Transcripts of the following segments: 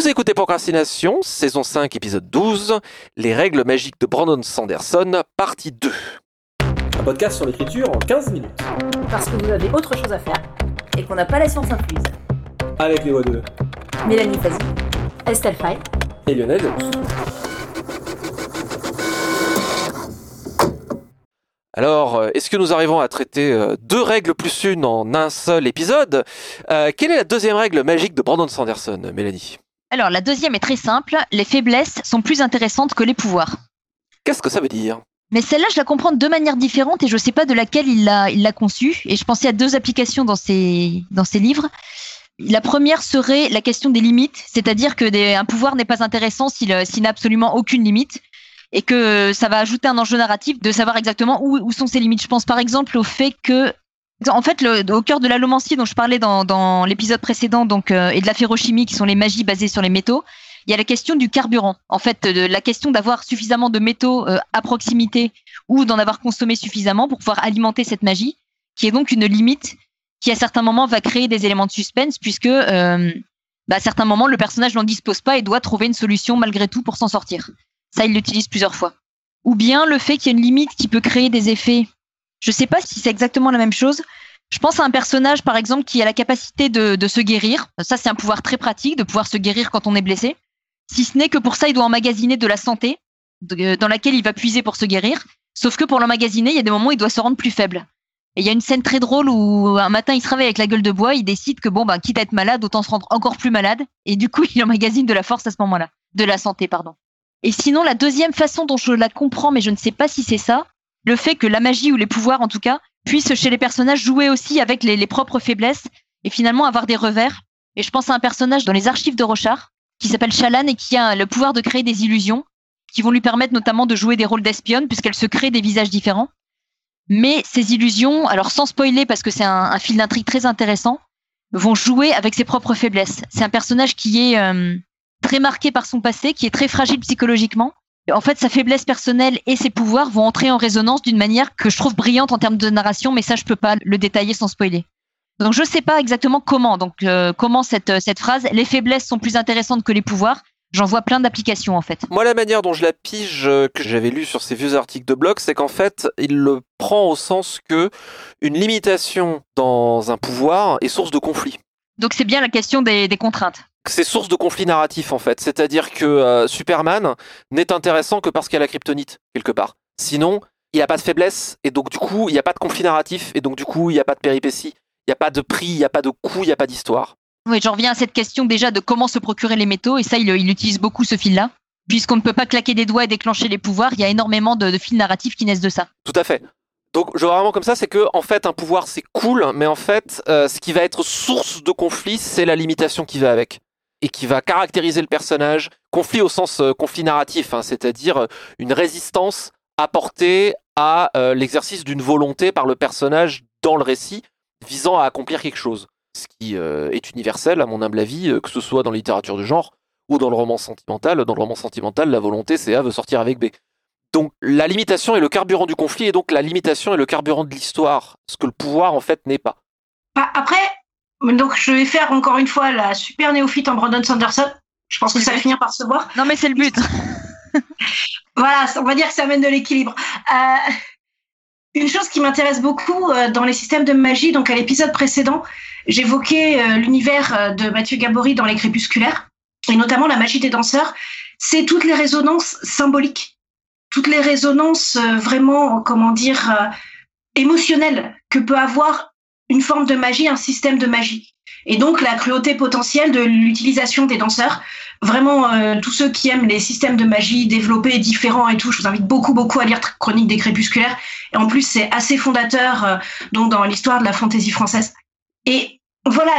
Vous écoutez Procrastination, saison 5, épisode 12, Les règles magiques de Brandon Sanderson, partie 2. Un podcast sur l'écriture en 15 minutes. Parce que vous avez autre chose à faire et qu'on n'a pas la science infuse. Avec les voix de Mélanie Fazi, Estelle Fay. et Lionel. Alors, euh, est-ce que nous arrivons à traiter euh, deux règles plus une en un seul épisode? Euh, Quelle est la deuxième règle magique de Brandon Sanderson, Mélanie? Alors, la deuxième est très simple. Les faiblesses sont plus intéressantes que les pouvoirs. Qu'est-ce que ça veut dire? Mais celle-là, je la comprends de deux manières différentes et je ne sais pas de laquelle il l'a, il l'a conçue. Et je pensais à deux applications dans ses, dans ses livres. La première serait la question des limites, c'est-à-dire que des- un pouvoir n'est pas intéressant s'il, euh, s'il n'a absolument aucune limite et que ça va ajouter un enjeu narratif de savoir exactement où, où sont ses limites. Je pense par exemple au fait que, en fait, au cœur de l'allomancie dont je parlais dans, dans l'épisode précédent, donc euh, et de la ferrochimie, qui sont les magies basées sur les métaux, il y a la question du carburant. En fait, de la question d'avoir suffisamment de métaux euh, à proximité ou d'en avoir consommé suffisamment pour pouvoir alimenter cette magie, qui est donc une limite qui à certains moments va créer des éléments de suspense puisque euh, bah, à certains moments le personnage n'en dispose pas et doit trouver une solution malgré tout pour s'en sortir. Ça, il l'utilise plusieurs fois. Ou bien le fait qu'il y a une limite qui peut créer des effets. Je sais pas si c'est exactement la même chose. Je pense à un personnage, par exemple, qui a la capacité de, de se guérir. Ça, c'est un pouvoir très pratique, de pouvoir se guérir quand on est blessé. Si ce n'est que pour ça, il doit emmagasiner de la santé, de- dans laquelle il va puiser pour se guérir. Sauf que pour l'emmagasiner, il y a des moments où il doit se rendre plus faible. Et il y a une scène très drôle où un matin, il se réveille avec la gueule de bois, il décide que bon, ben, quitte à être malade, autant se rendre encore plus malade. Et du coup, il emmagasine de la force à ce moment-là. De la santé, pardon. Et sinon, la deuxième façon dont je la comprends, mais je ne sais pas si c'est ça, le fait que la magie ou les pouvoirs, en tout cas, puissent chez les personnages jouer aussi avec les, propres faiblesses et finalement avoir des revers. Et je pense à un personnage dans les archives de Rochard qui s'appelle Chalan et qui a le pouvoir de créer des illusions qui vont lui permettre notamment de jouer des rôles d'espionne puisqu'elle se crée des visages différents. Mais ces illusions, alors sans spoiler parce que c'est un, un fil d'intrigue très intéressant, vont jouer avec ses propres faiblesses. C'est un personnage qui est euh, très marqué par son passé, qui est très fragile psychologiquement. En fait, sa faiblesse personnelle et ses pouvoirs vont entrer en résonance d'une manière que je trouve brillante en termes de narration, mais ça, je peux pas le détailler sans spoiler. Donc, je sais pas exactement comment. Donc, euh, comment cette, cette phrase "les faiblesses sont plus intéressantes que les pouvoirs" J'en vois plein d'applications en fait. Moi, la manière dont je la pige, euh, que j'avais lu sur ces vieux articles de blog, c'est qu'en fait, il le prend au sens que une limitation dans un pouvoir est source de conflit. Donc, c'est bien la question des, des contraintes. C'est source de conflit narratif en fait. C'est-à-dire que euh, Superman n'est intéressant que parce qu'il y a la kryptonite quelque part. Sinon, il n'y a pas de faiblesse et donc du coup, il n'y a pas de conflit narratif et donc du coup, il n'y a pas de péripéties. Il n'y a pas de prix, il n'y a pas de coût, il n'y a pas d'histoire. Oui, j'en reviens à cette question déjà de comment se procurer les métaux, et ça, il, il utilise beaucoup ce fil-là. Puisqu'on ne peut pas claquer des doigts et déclencher les pouvoirs, il y a énormément de, de fils narratifs qui naissent de ça. Tout à fait. Donc, je vois vraiment comme ça, c'est que en fait, un pouvoir c'est cool, mais en fait, euh, ce qui va être source de conflit, c'est la limitation qui va avec et qui va caractériser le personnage. Conflit au sens euh, conflit narratif, hein, c'est-à-dire euh, une résistance apportée à euh, l'exercice d'une volonté par le personnage dans le récit visant à accomplir quelque chose. Ce qui est universel, à mon humble avis, que ce soit dans la littérature de genre ou dans le roman sentimental. Dans le roman sentimental, la volonté, c'est A veut sortir avec B. Donc la limitation est le carburant du conflit et donc la limitation est le carburant de l'histoire, ce que le pouvoir en fait n'est pas. Bah, après, donc je vais faire encore une fois la super néophyte en Brandon Sanderson. Je pense que ça va finir par se voir. Non, mais c'est le but. Voilà, on va dire que ça amène de l'équilibre. Euh, une chose qui m'intéresse beaucoup euh, dans les systèmes de magie, donc à l'épisode précédent, j'évoquais euh, l'univers euh, de Mathieu Gabory dans les crépusculaires, et notamment la magie des danseurs, c'est toutes les résonances symboliques, toutes les résonances vraiment, comment dire, émotionnelles que peut avoir une forme de magie, un système de magie. Et donc la cruauté potentielle de l'utilisation des danseurs. Vraiment, euh, tous ceux qui aiment les systèmes de magie développés, différents et tout, je vous invite beaucoup, beaucoup à lire Chronique des Crépusculaires. Et en plus, c'est assez fondateur euh, donc dans l'histoire de la fantaisie française. Et voilà,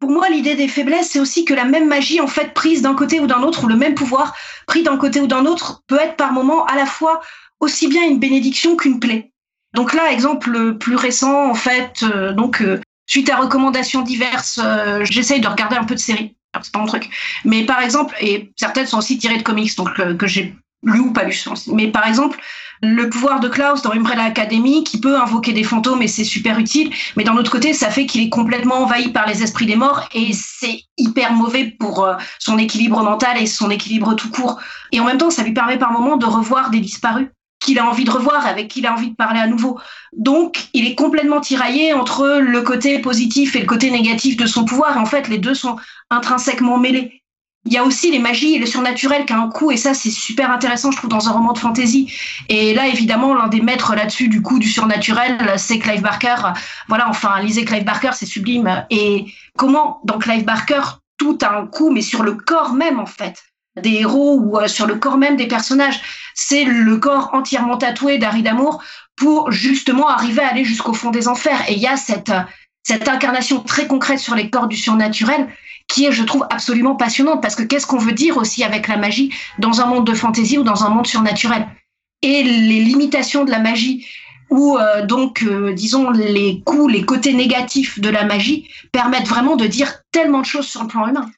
pour moi, l'idée des faiblesses, c'est aussi que la même magie, en fait, prise d'un côté ou d'un autre, ou le même pouvoir pris d'un côté ou d'un autre, peut être par moment à la fois aussi bien une bénédiction qu'une plaie. Donc là, exemple le plus récent, en fait, euh, donc euh, suite à recommandations diverses, euh, j'essaye de regarder un peu de séries. C'est pas mon truc. Mais par exemple, et certaines sont aussi tirées de comics, donc que j'ai lu ou pas lu. Mais par exemple, le pouvoir de Klaus dans Umbrella Academy, qui peut invoquer des fantômes et c'est super utile, mais d'un autre côté, ça fait qu'il est complètement envahi par les esprits des morts et c'est hyper mauvais pour son équilibre mental et son équilibre tout court. Et en même temps, ça lui permet par moments de revoir des disparus qu'il a envie de revoir, avec qui il a envie de parler à nouveau. Donc, il est complètement tiraillé entre le côté positif et le côté négatif de son pouvoir. En fait, les deux sont intrinsèquement mêlés. Il y a aussi les magies et le surnaturel qui a un coup, et ça, c'est super intéressant, je trouve, dans un roman de fantasy. Et là, évidemment, l'un des maîtres là-dessus, du coup, du surnaturel, c'est Clive Barker. Voilà, enfin, lisez Clive Barker, c'est sublime. Et comment, dans Clive Barker, tout a un coup, mais sur le corps même, en fait des héros ou euh, sur le corps même des personnages. C'est le corps entièrement tatoué d'Harry Damour pour justement arriver à aller jusqu'au fond des enfers. Et il y a cette, cette incarnation très concrète sur les corps du surnaturel qui est, je trouve, absolument passionnante parce que qu'est-ce qu'on veut dire aussi avec la magie dans un monde de fantaisie ou dans un monde surnaturel? Et les limitations de la magie ou euh, donc, euh, disons, les coups, les côtés négatifs de la magie permettent vraiment de dire tellement de choses sur le plan humain.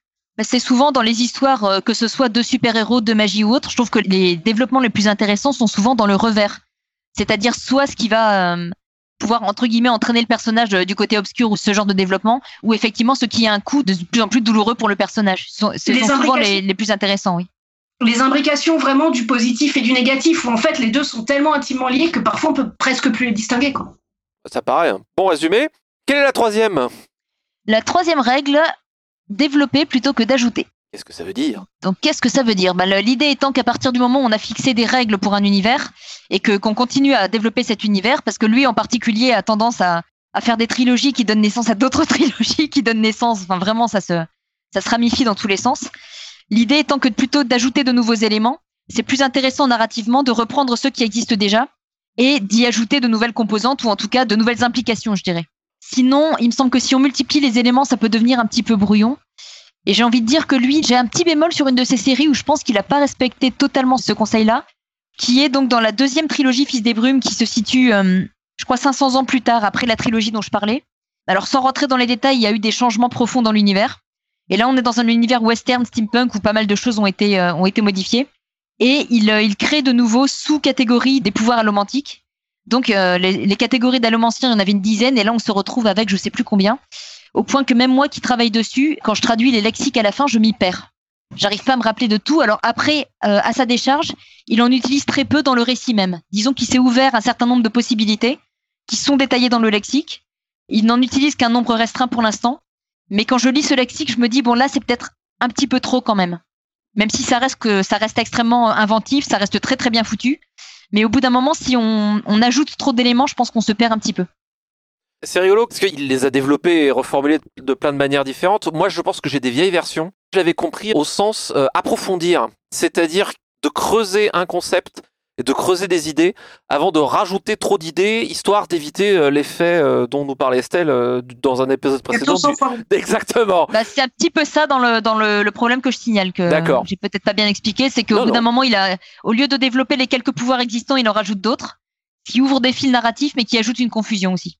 C'est souvent dans les histoires, euh, que ce soit de super-héros, de magie ou autre, je trouve que les développements les plus intéressants sont souvent dans le revers. C'est-à-dire soit ce qui va pouvoir entre guillemets entraîner le personnage euh, du côté obscur ou ce genre de développement, ou effectivement ce qui a un coup de plus en plus douloureux pour le personnage. Ce sont, souvent les, plus intéressants, oui. Les imbrications vraiment du positif et du négatif, où en fait les deux sont tellement intimement liés que parfois on peut presque plus les distinguer. Quoi. Ça paraît. un Bon résumé. Quelle est la troisième? La troisième règle, développer plutôt que d'ajouter. Qu'est-ce que ça veut dire? Donc qu'est-ce que ça veut dire? Bah, L'idée étant qu'à partir du moment où on a fixé des règles pour un univers et que qu'on continue à développer cet univers, parce que lui en particulier a tendance à, à faire des trilogies qui donnent naissance à d'autres trilogies qui donnent naissance, enfin vraiment ça se, ça se ramifie dans tous les sens. L'idée étant que plutôt d'ajouter de nouveaux éléments, c'est plus intéressant narrativement de reprendre ceux qui existent déjà et d'y ajouter de nouvelles composantes ou en tout cas de nouvelles implications, je dirais. Sinon, il me semble que si on multiplie les éléments, ça peut devenir un petit peu brouillon. Et j'ai envie de dire que lui, j'ai un petit bémol sur une de ses séries où je pense qu'il n'a pas respecté totalement ce conseil-là, qui est donc dans la deuxième trilogie Fils des Brumes qui se situe, euh, je crois, 500 ans plus tard, après la trilogie dont je parlais. Alors sans rentrer dans les détails, il y a eu des changements profonds dans l'univers. Et là, on est dans un univers western, steampunk, où pas mal de choses ont été, euh, ont été modifiées. Et il, euh, il crée de nouveaux sous-catégories des pouvoirs allomantiques. Donc les, les, catégories d'allomanciens, il y en avait une dizaine, et là on se retrouve avec je sais plus combien au point que même moi qui travaille dessus, quand je traduis les lexiques à la fin, je m'y perds. J'arrive pas à me rappeler de tout. Alors après, euh, à sa décharge, il en utilise très peu dans le récit même. Disons qu'il s'est ouvert un certain nombre de possibilités qui sont détaillées dans le lexique. Il n'en utilise qu'un nombre restreint pour l'instant. Mais quand je lis ce lexique, je me dis bon là c'est peut-être un petit peu trop quand même. Même si ça reste que ça reste extrêmement inventif, ça reste très très bien foutu. Mais au bout d'un moment, si on, ajoute trop d'éléments, je pense qu'on se perd un petit peu. C'est rigolo parce qu'il les a développés et reformulés de plein de manières différentes. Moi, je pense que j'ai des vieilles versions. J'avais compris au sens euh, approfondir, c'est-à-dire de creuser un concept et de creuser des idées avant de rajouter trop d'idées, histoire d'éviter euh, l'effet euh, dont nous parlait Estelle dans un épisode précédent. Exactement. Bah, c'est un petit peu ça dans le dans le, le problème que je signale que j'ai peut-être pas bien expliqué, c'est qu'au bout d'un moment, il a au lieu de développer les quelques pouvoirs existants, il en rajoute d'autres qui ouvrent des fils narratifs mais qui ajoutent une confusion aussi.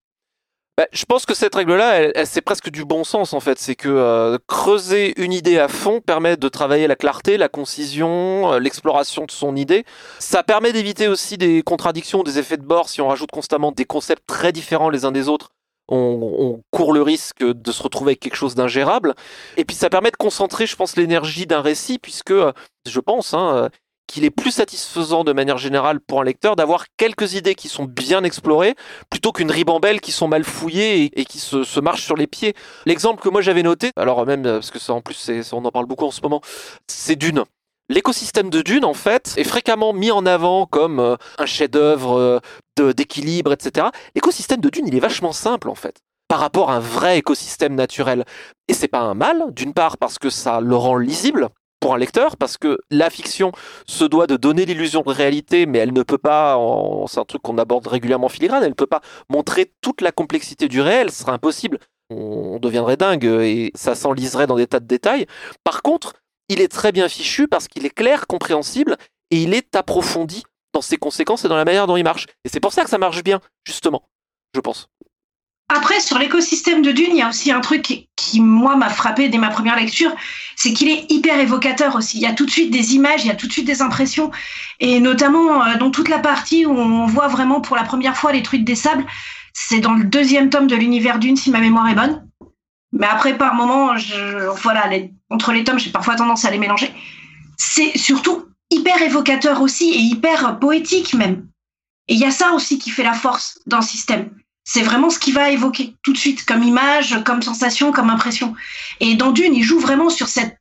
Bah, je pense que cette règle-là, c'est presque du bon sens en fait. C'est que euh, creuser une idée à fond permet de travailler la clarté, la concision, euh, l'exploration de son idée. Ça permet d'éviter aussi des contradictions, des effets de bord. Si on rajoute constamment des concepts très différents les uns des autres, on, on court le risque de se retrouver avec quelque chose d'ingérable. Et puis ça permet de concentrer, je pense, l'énergie d'un récit, puisque euh, je pense, hein, qu'il est plus satisfaisant de manière générale pour un lecteur d'avoir quelques idées qui sont bien explorées plutôt qu'une ribambelle qui sont mal fouillées et, qui se, marchent sur les pieds. L'exemple que moi j'avais noté, alors même parce que ça en plus on en parle beaucoup en ce moment, c'est Dune. L'écosystème de Dune, en fait, est fréquemment mis en avant comme euh, un chef-d'œuvre euh, d'équilibre, etc. L'écosystème de Dune, il est vachement simple, en fait, par rapport à un vrai écosystème naturel. Et c'est pas un mal, d'une part parce que ça le rend lisible, pour un lecteur parce que la fiction se doit de donner l'illusion de réalité, mais elle ne peut pas, c'est un truc qu'on aborde régulièrement filigrane, elle ne peut pas montrer toute la complexité du réel, ce serait impossible. On deviendrait dingue et ça s'enliserait dans des tas de détails. Par contre, il est très bien fichu parce qu'il est clair, compréhensible et il est approfondi dans ses conséquences et dans la manière dont il marche. Et c'est pour ça que ça marche bien, justement, je pense. Après, sur l'écosystème de Dune, il y a aussi un truc qui, moi, m'a frappé dès ma première lecture, c'est qu'il est hyper évocateur aussi. Il y a tout de suite des images, il y a tout de suite des impressions, et notamment euh, dans toute la partie où on voit vraiment pour la première fois les trucs des sables, c'est dans le deuxième tome de l'univers Dune, si ma mémoire est bonne. Mais après, par moment, je, voilà, entre les tomes, j'ai parfois tendance à les mélanger. C'est surtout hyper évocateur aussi et hyper poétique même. Et il y a ça aussi qui fait la force d'un système c'est vraiment ce qu'il va évoquer tout de suite, comme image, comme sensation, comme impression. Et dans Dune, il joue vraiment sur cette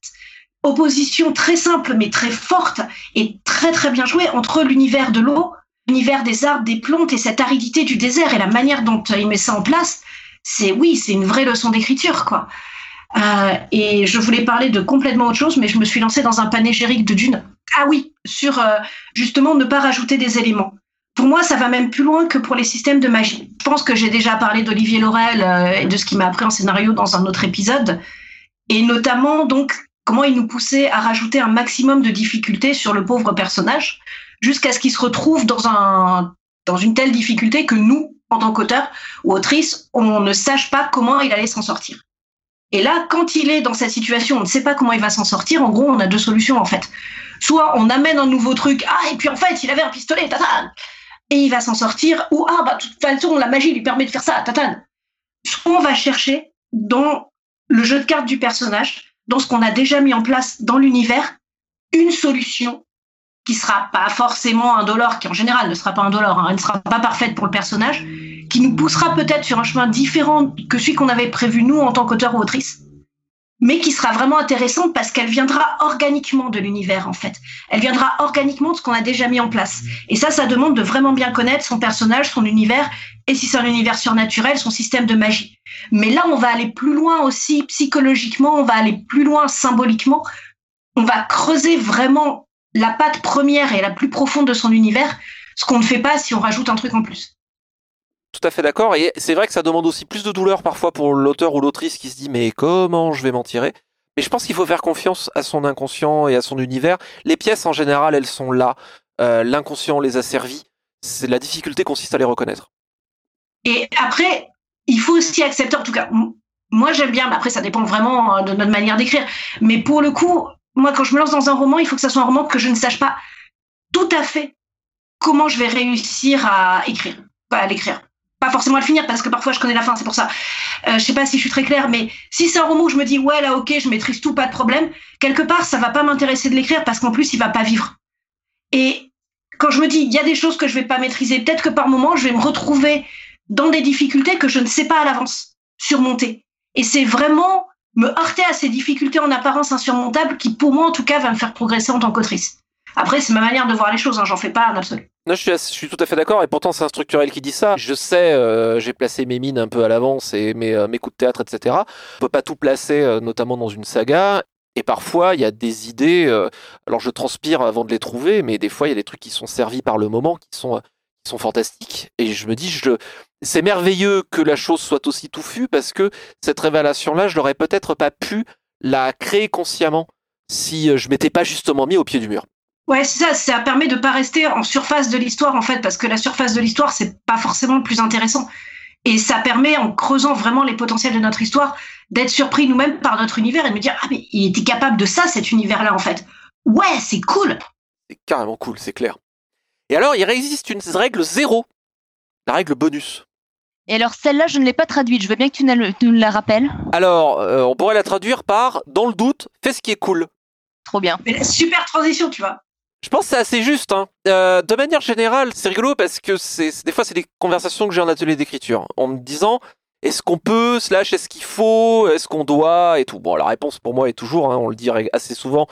opposition très simple mais très forte et très très bien jouée entre l'univers de l'eau, l'univers des arbres, des plantes et cette aridité du désert et la manière dont il met ça en place. C'est oui, c'est une vraie leçon d'écriture quoi. Euh, et je voulais parler de complètement autre chose, mais je me suis lancée dans un panégyrique de Dune. Ah oui, sur euh, justement ne pas rajouter des éléments. Pour moi, ça va même plus loin que pour les systèmes de magie. Je pense que j'ai déjà parlé d'Olivier Laurel euh, et de ce qui m'a appris en scénario dans un autre épisode, et notamment donc comment il nous poussait à rajouter un maximum de difficultés sur le pauvre personnage, jusqu'à ce qu'il se retrouve dans un dans une telle difficulté que nous, en tant qu'auteur ou autrice, on ne sache pas comment il allait s'en sortir. Et là, quand il est dans cette situation, on ne sait pas comment il va s'en sortir. En gros, on a deux solutions en fait. Soit on amène un nouveau truc, ah et puis en fait il avait un pistolet, tata et il va s'en sortir, ou ah bah de toute façon la magie lui permet de faire ça, tatane. Ce qu'on va chercher dans le jeu de cartes du personnage, dans ce qu'on a déjà mis en place dans l'univers, une solution qui sera pas forcément un dollar, qui en général ne sera pas un dollar, hein, elle ne sera pas parfaite pour le personnage, qui nous poussera peut-être sur un chemin différent que celui qu'on avait prévu nous en tant qu'auteur ou autrice, mais qui sera vraiment intéressante parce qu'elle viendra organiquement de l'univers en fait. Elle viendra organiquement de ce qu'on a déjà mis en place. Et ça, ça demande de vraiment bien connaître son personnage, son univers, et si c'est un univers surnaturel, son système de magie. Mais là, on va aller plus loin aussi psychologiquement, on va aller plus loin symboliquement. On va creuser vraiment la patte première et la plus profonde de son univers, ce qu'on ne fait pas si on rajoute un truc en plus. Tout à fait d'accord. Et c'est vrai que ça demande aussi plus de douleur parfois pour l'auteur ou l'autrice qui se dit mais comment je vais m'en tirer? Mais je pense qu'il faut faire confiance à son inconscient et à son univers. Les pièces en général, elles sont là. Euh, l'inconscient les a servies. La difficulté consiste à les reconnaître. Et après, il faut aussi accepter, en tout cas, moi j'aime bien, mais après ça dépend vraiment euh, de notre manière d'écrire. Mais pour le coup, moi quand je me lance dans un roman, il faut que ça soit un roman que je ne sache pas tout à fait comment je vais réussir à écrire, à l'écrire pas forcément le finir parce que parfois je connais la fin, c'est pour ça. Euh, je sais pas si je suis très claire, mais si c'est un roman où je me dis ouais là ok, je maîtrise tout, pas de problème, quelque part ça va pas m'intéresser de l'écrire parce qu'en plus il va pas vivre. Et quand je me dis il y a des choses que je vais pas maîtriser, peut-être que par moment je vais me retrouver dans des difficultés que je ne sais pas à l'avance surmonter. Et c'est vraiment me heurter à ces difficultés en apparence insurmontables qui pour moi en tout cas va me faire progresser en tant qu'autrice. Après c'est ma manière de voir les choses, hein, j'en fais pas un absolu. Non, je suis, tout à fait d'accord, et pourtant c'est un structurel qui dit ça. Je sais, euh, j'ai placé mes mines un peu à l'avance et mes, euh, coups de théâtre, etc. On peut pas tout placer, euh, notamment dans une saga. Et parfois, il y a des idées. alors, je transpire avant de les trouver, mais des fois, il y a des trucs qui sont servis par le moment, qui sont, qui sont fantastiques. Et je me dis, je, c'est merveilleux que la chose soit aussi touffue parce que cette révélation-là, je l'aurais peut-être pas pu la créer consciemment si je m'étais pas justement mis au pied du mur. Ouais, c'est ça. Ça permet de pas rester en surface de l'histoire, en fait, parce que la surface de l'histoire, c'est pas forcément le plus intéressant. Et ça permet, en creusant vraiment les potentiels de notre histoire, d'être surpris nous-mêmes par notre univers et de me dire, ah, mais il était capable de ça, cet univers-là, en fait. Ouais, c'est cool. C'est carrément cool, c'est clair. Et alors, il existe une règle zéro, la règle bonus. Et alors, celle-là, je ne l'ai pas traduite. Je veux bien que tu nous la rappelles. Alors, euh, on pourrait la traduire par, dans le doute, fais ce qui est cool. Trop bien. Mais super transition, tu vois. Je pense que c'est assez juste. Hein. Euh, de manière générale, c'est rigolo parce que c'est des fois c'est des conversations que j'ai en atelier d'écriture, en me disant est-ce qu'on peut, slash est-ce qu'il faut, est-ce qu'on doit et tout. Bon, la réponse pour moi est toujours, hein, on le dit assez souvent.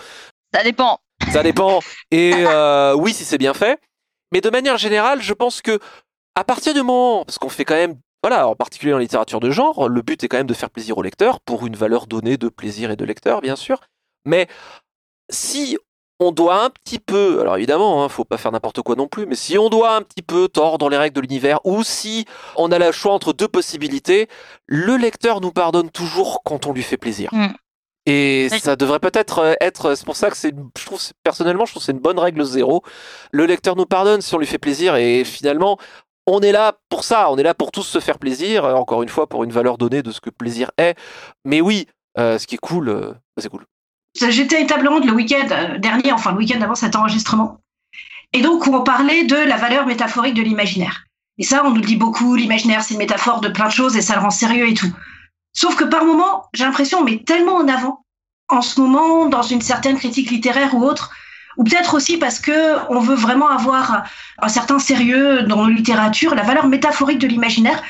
Ça dépend. Ça dépend. Et euh, oui, si c'est bien fait. Mais de manière générale, je pense que à partir du moment, parce qu'on fait quand même, voilà, en particulier en littérature de genre, le but est quand même de faire plaisir au lecteur pour une valeur donnée de plaisir et de lecteur, bien sûr. Mais si on doit un petit peu, alors évidemment, hein, faut pas faire n'importe quoi non plus, mais si on doit un petit peu tordre les règles de l'univers, ou si on a le choix entre deux possibilités, le lecteur nous pardonne toujours quand on lui fait plaisir. Mm. Et ça devrait peut-être euh, être, c'est pour ça que c'est, je trouve, personnellement, je trouve que c'est une bonne règle zéro. Le lecteur nous pardonne si on lui fait plaisir, et finalement, on est là pour ça, on est là pour tous se faire plaisir, euh, encore une fois pour une valeur donnée de ce que plaisir est. Mais oui, euh, ce qui est cool, euh, bah, c'est cool. J'étais à table ronde le week-end euh, dernier, enfin le week-end avant cet enregistrement, et donc où on parlait de la valeur métaphorique de l'imaginaire. Et ça, on nous le dit beaucoup, l'imaginaire c'est une métaphore de plein de choses et ça le rend sérieux et tout. Sauf que par moment, j'ai l'impression on met tellement en avant, en ce moment, dans une certaine critique littéraire ou autre, ou peut-être aussi parce que on veut vraiment avoir un certain sérieux dans la littérature, la valeur métaphorique de l'imaginaire,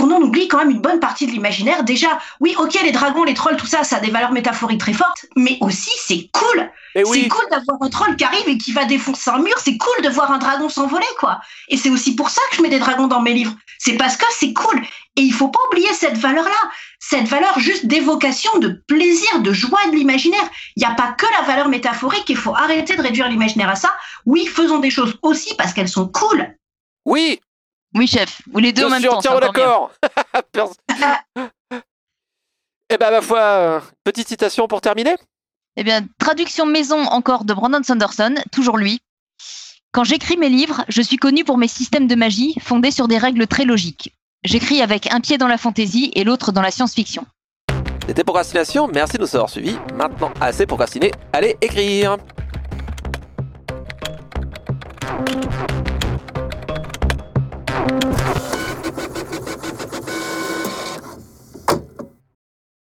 qu'on en oublie quand même une bonne partie de l'imaginaire. Déjà, oui, ok, les dragons, les trolls, tout ça, ça a des valeurs métaphoriques très fortes, mais aussi c'est cool. Et C'est cool d'avoir un troll qui arrive et qui va défoncer un mur. C'est cool de voir un dragon s'envoler, quoi. Et c'est aussi pour ça que je mets des dragons dans mes livres. C'est parce que c'est cool. Et il faut pas oublier cette valeur-là. Cette valeur juste d'évocation, de plaisir, de joie de l'imaginaire. Il n'y a pas que la valeur métaphorique. Il faut arrêter de réduire l'imaginaire à ça. Oui, faisons des choses aussi parce qu'elles sont cool. oui, Oui, chef. Ou les deux en je même temps. mieux. d'accord. Eh ben, ma foi, petite citation pour terminer. Eh bien, traduction maison encore de Brandon Sanderson, toujours lui. Quand j'écris mes livres, je suis connu pour mes systèmes de magie fondés sur des règles très logiques. J'écris avec un pied dans la fantaisie et l'autre dans la science-fiction. C'était Procrastination, merci de nous avoir suivis. Maintenant, assez procrastiné, allez écrire